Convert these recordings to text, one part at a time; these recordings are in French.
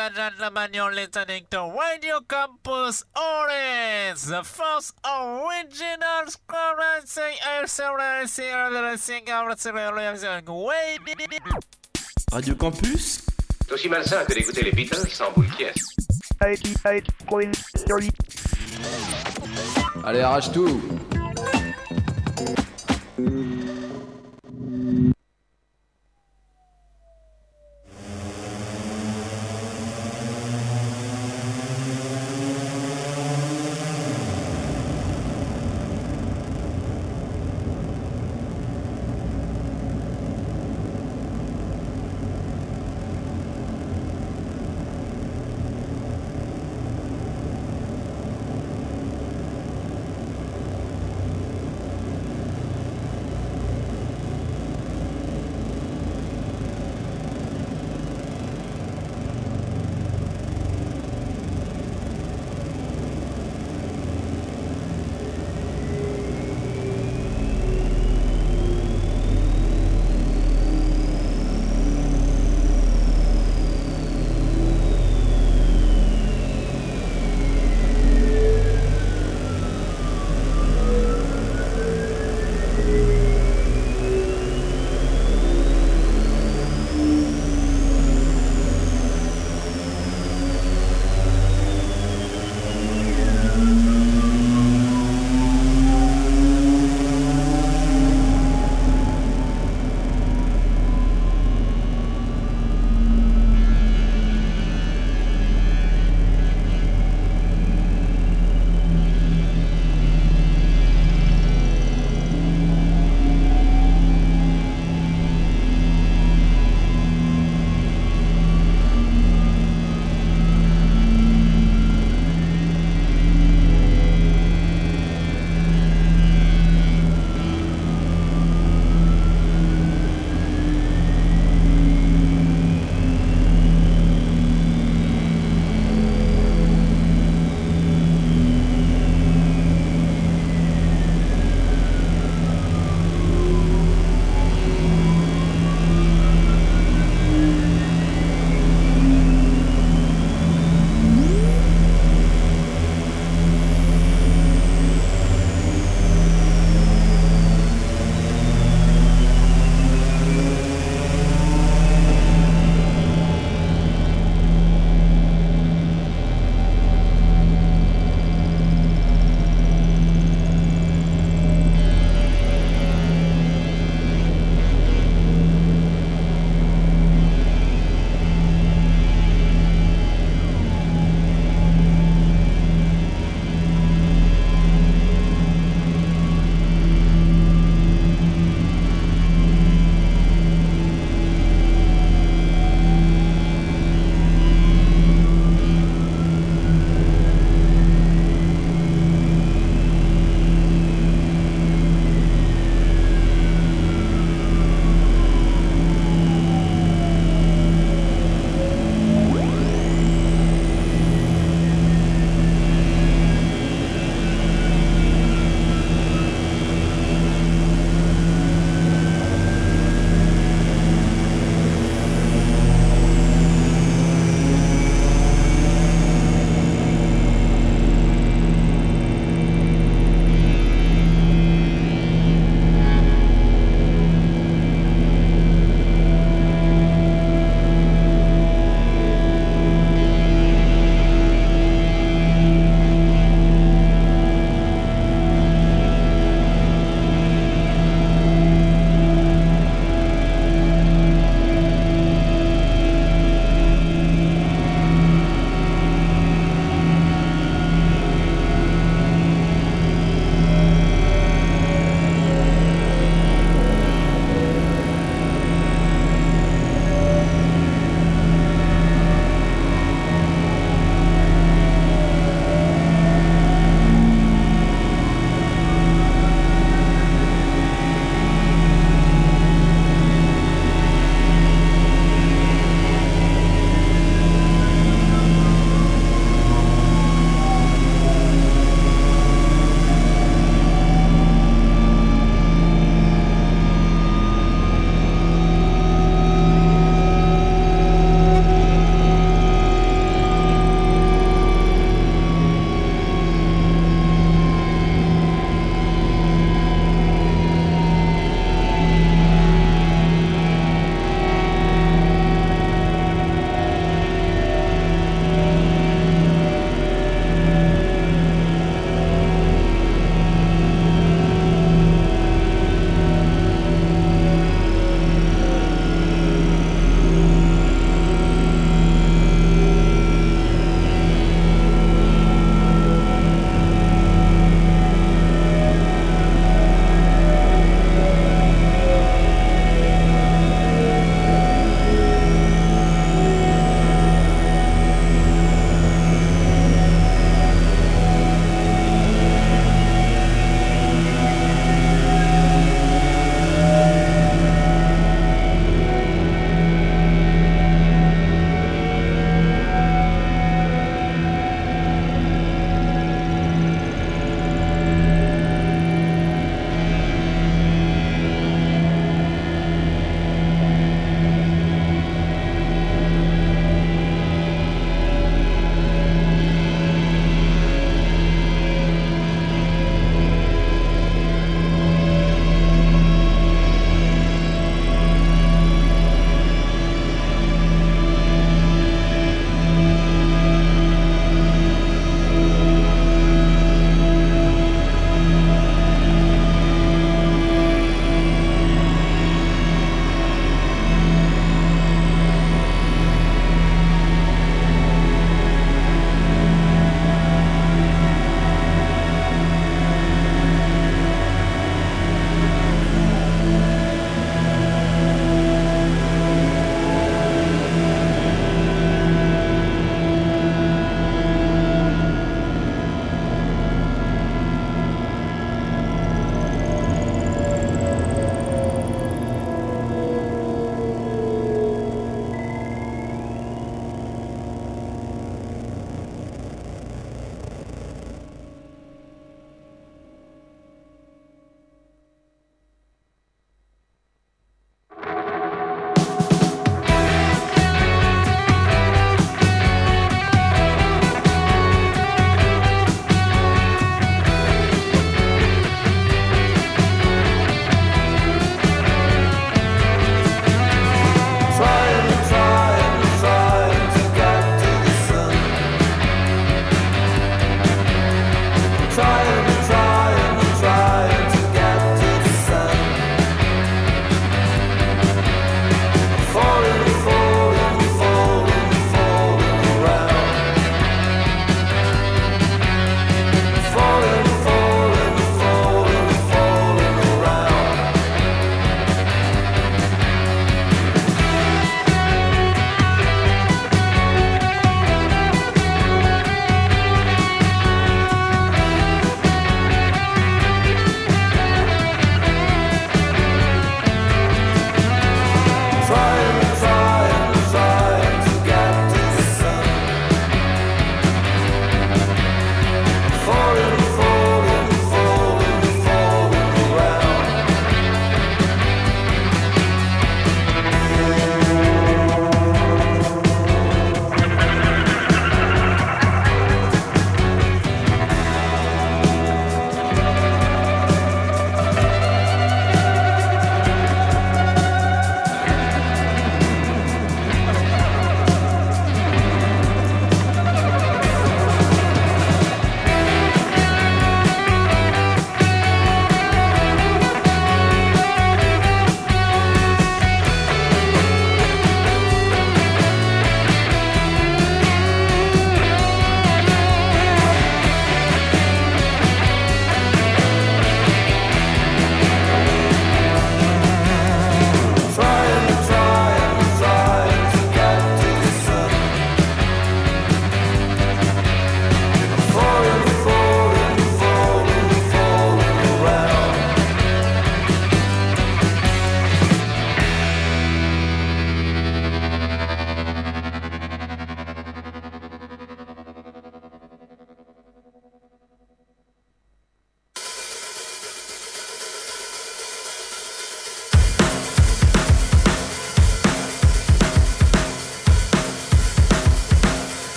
and gentlemen, you're listening to Radio Campus Orange, the first original Radio Campus. C'est aussi malsain que d'écouter les Beatles sans boule qui Allez, arrache tout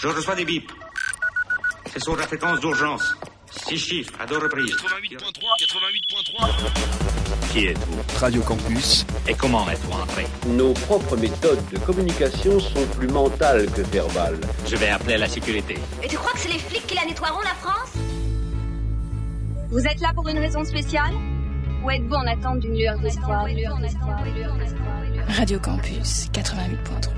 Je reçois des bips. C'est sur la fréquence d'urgence. Six chiffres à deux reprises. 88.3, 88.3. Qui êtes-vous Radio Campus. Et comment êtes-vous entré Nos propres méthodes de communication sont plus mentales que verbales. Je vais appeler la sécurité. Et tu crois que c'est les flics qui la nettoieront, la France? Vous êtes là pour une raison spéciale? Ou êtes-vous en attente d'une lueur d'espoir? Radio Campus 88.3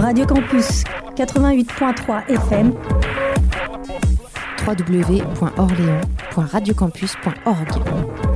Radio Campus 88.3 FM www.orléans.radiocampus.org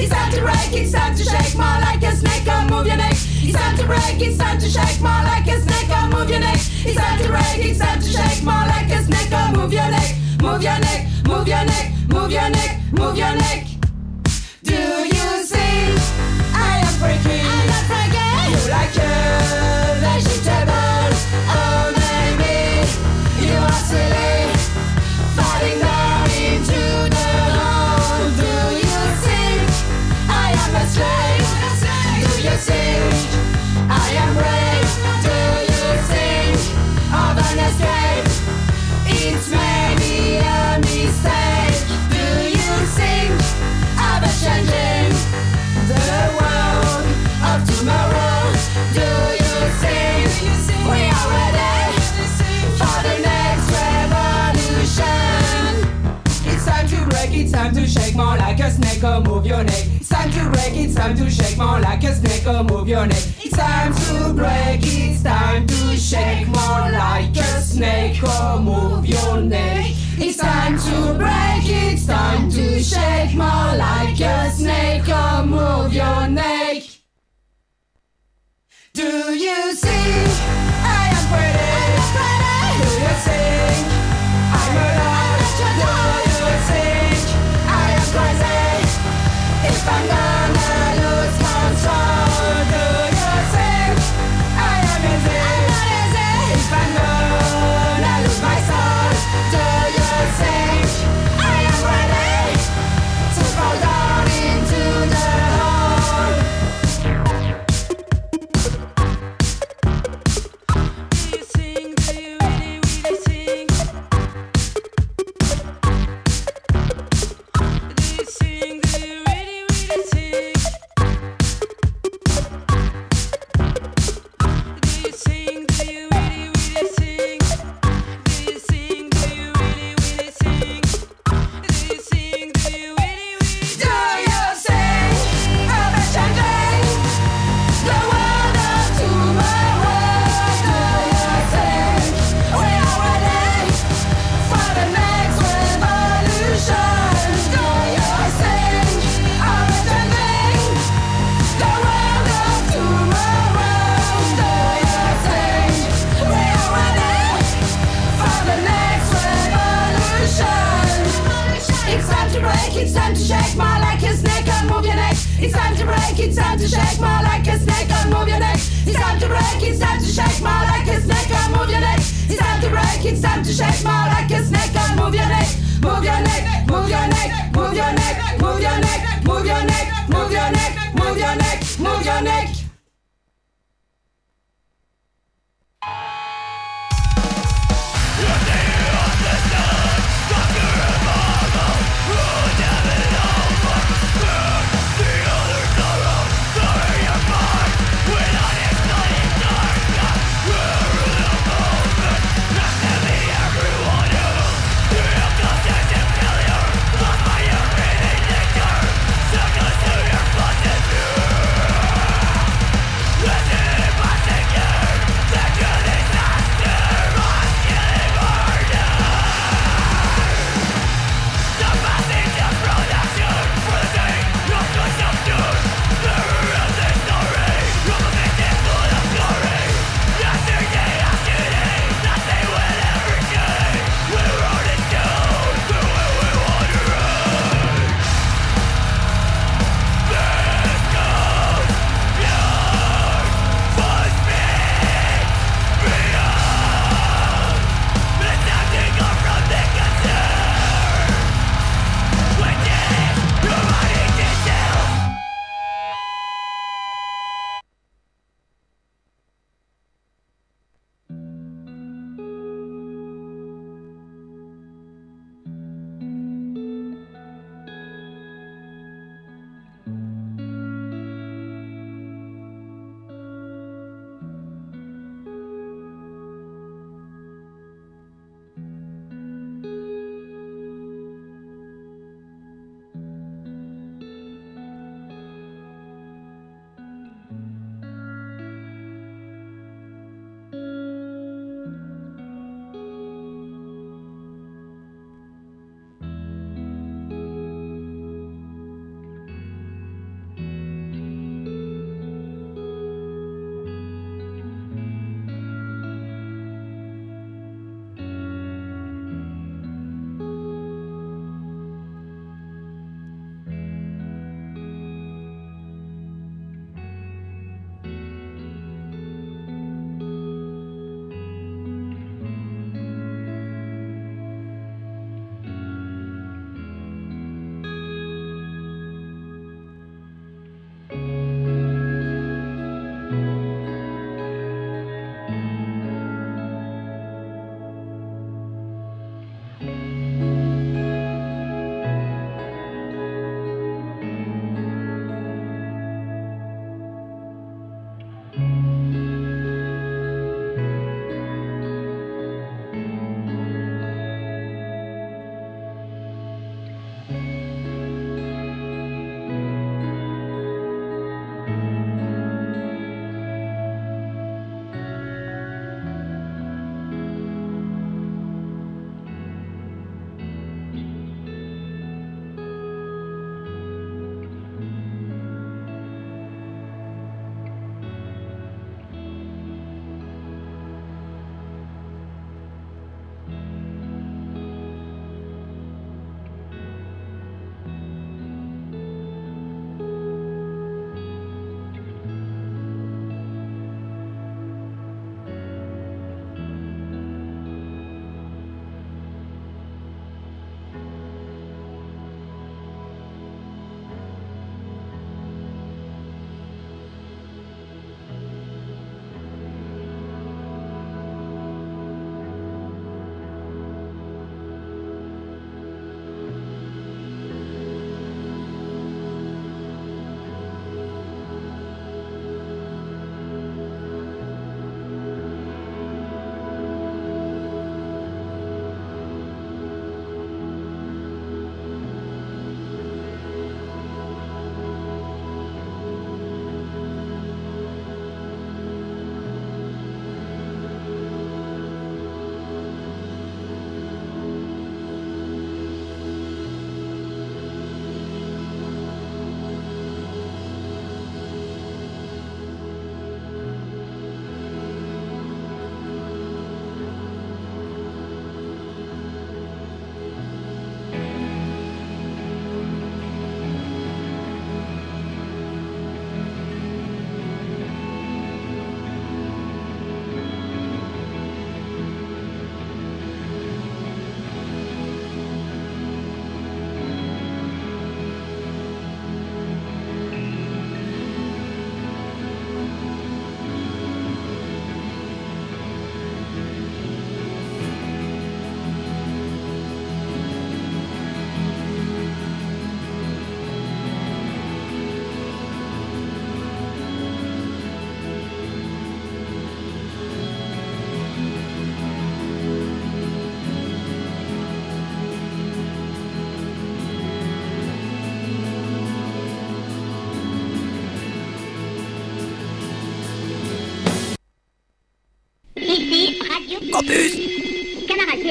It's time to break, it's time to shake more like a snake or move your neck. It's time to break, it's time to shake more like a snake or move your neck. It's time to break, it's time to shake more like a snake or move your neck. Move your neck, move your neck, move your neck, move your neck. I'm. Shake more like a snake or move your neck. It's time to break, it's time to shake more like a snake or move your neck. It's time to break, it's time to shake more like a snake or move your neck. It's time to break, it's time to shake more like a snake or move your neck. Do you see 烦恼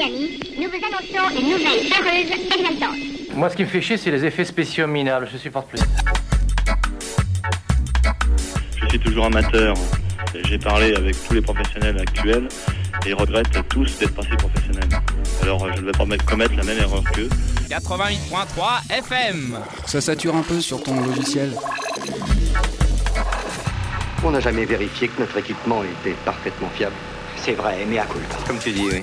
Nous vous annonçons une nouvelle heureuse exaltante. Moi, ce qui me fait chier, c'est les effets spéciaux minables. Je supporte plus. Je suis toujours amateur. J'ai parlé avec tous les professionnels actuels et ils regrettent tous d'être passés professionnels. Alors je ne vais pas me commettre la même erreur qu'eux. 88.3 FM. Ça sature un peu sur ton logiciel. On n'a jamais vérifié que notre équipement était parfaitement fiable. C'est vrai, mais à cool. Comme tu dis, oui.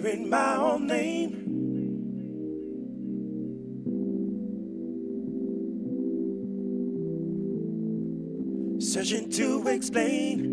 Hearing my own name. Searching to explain.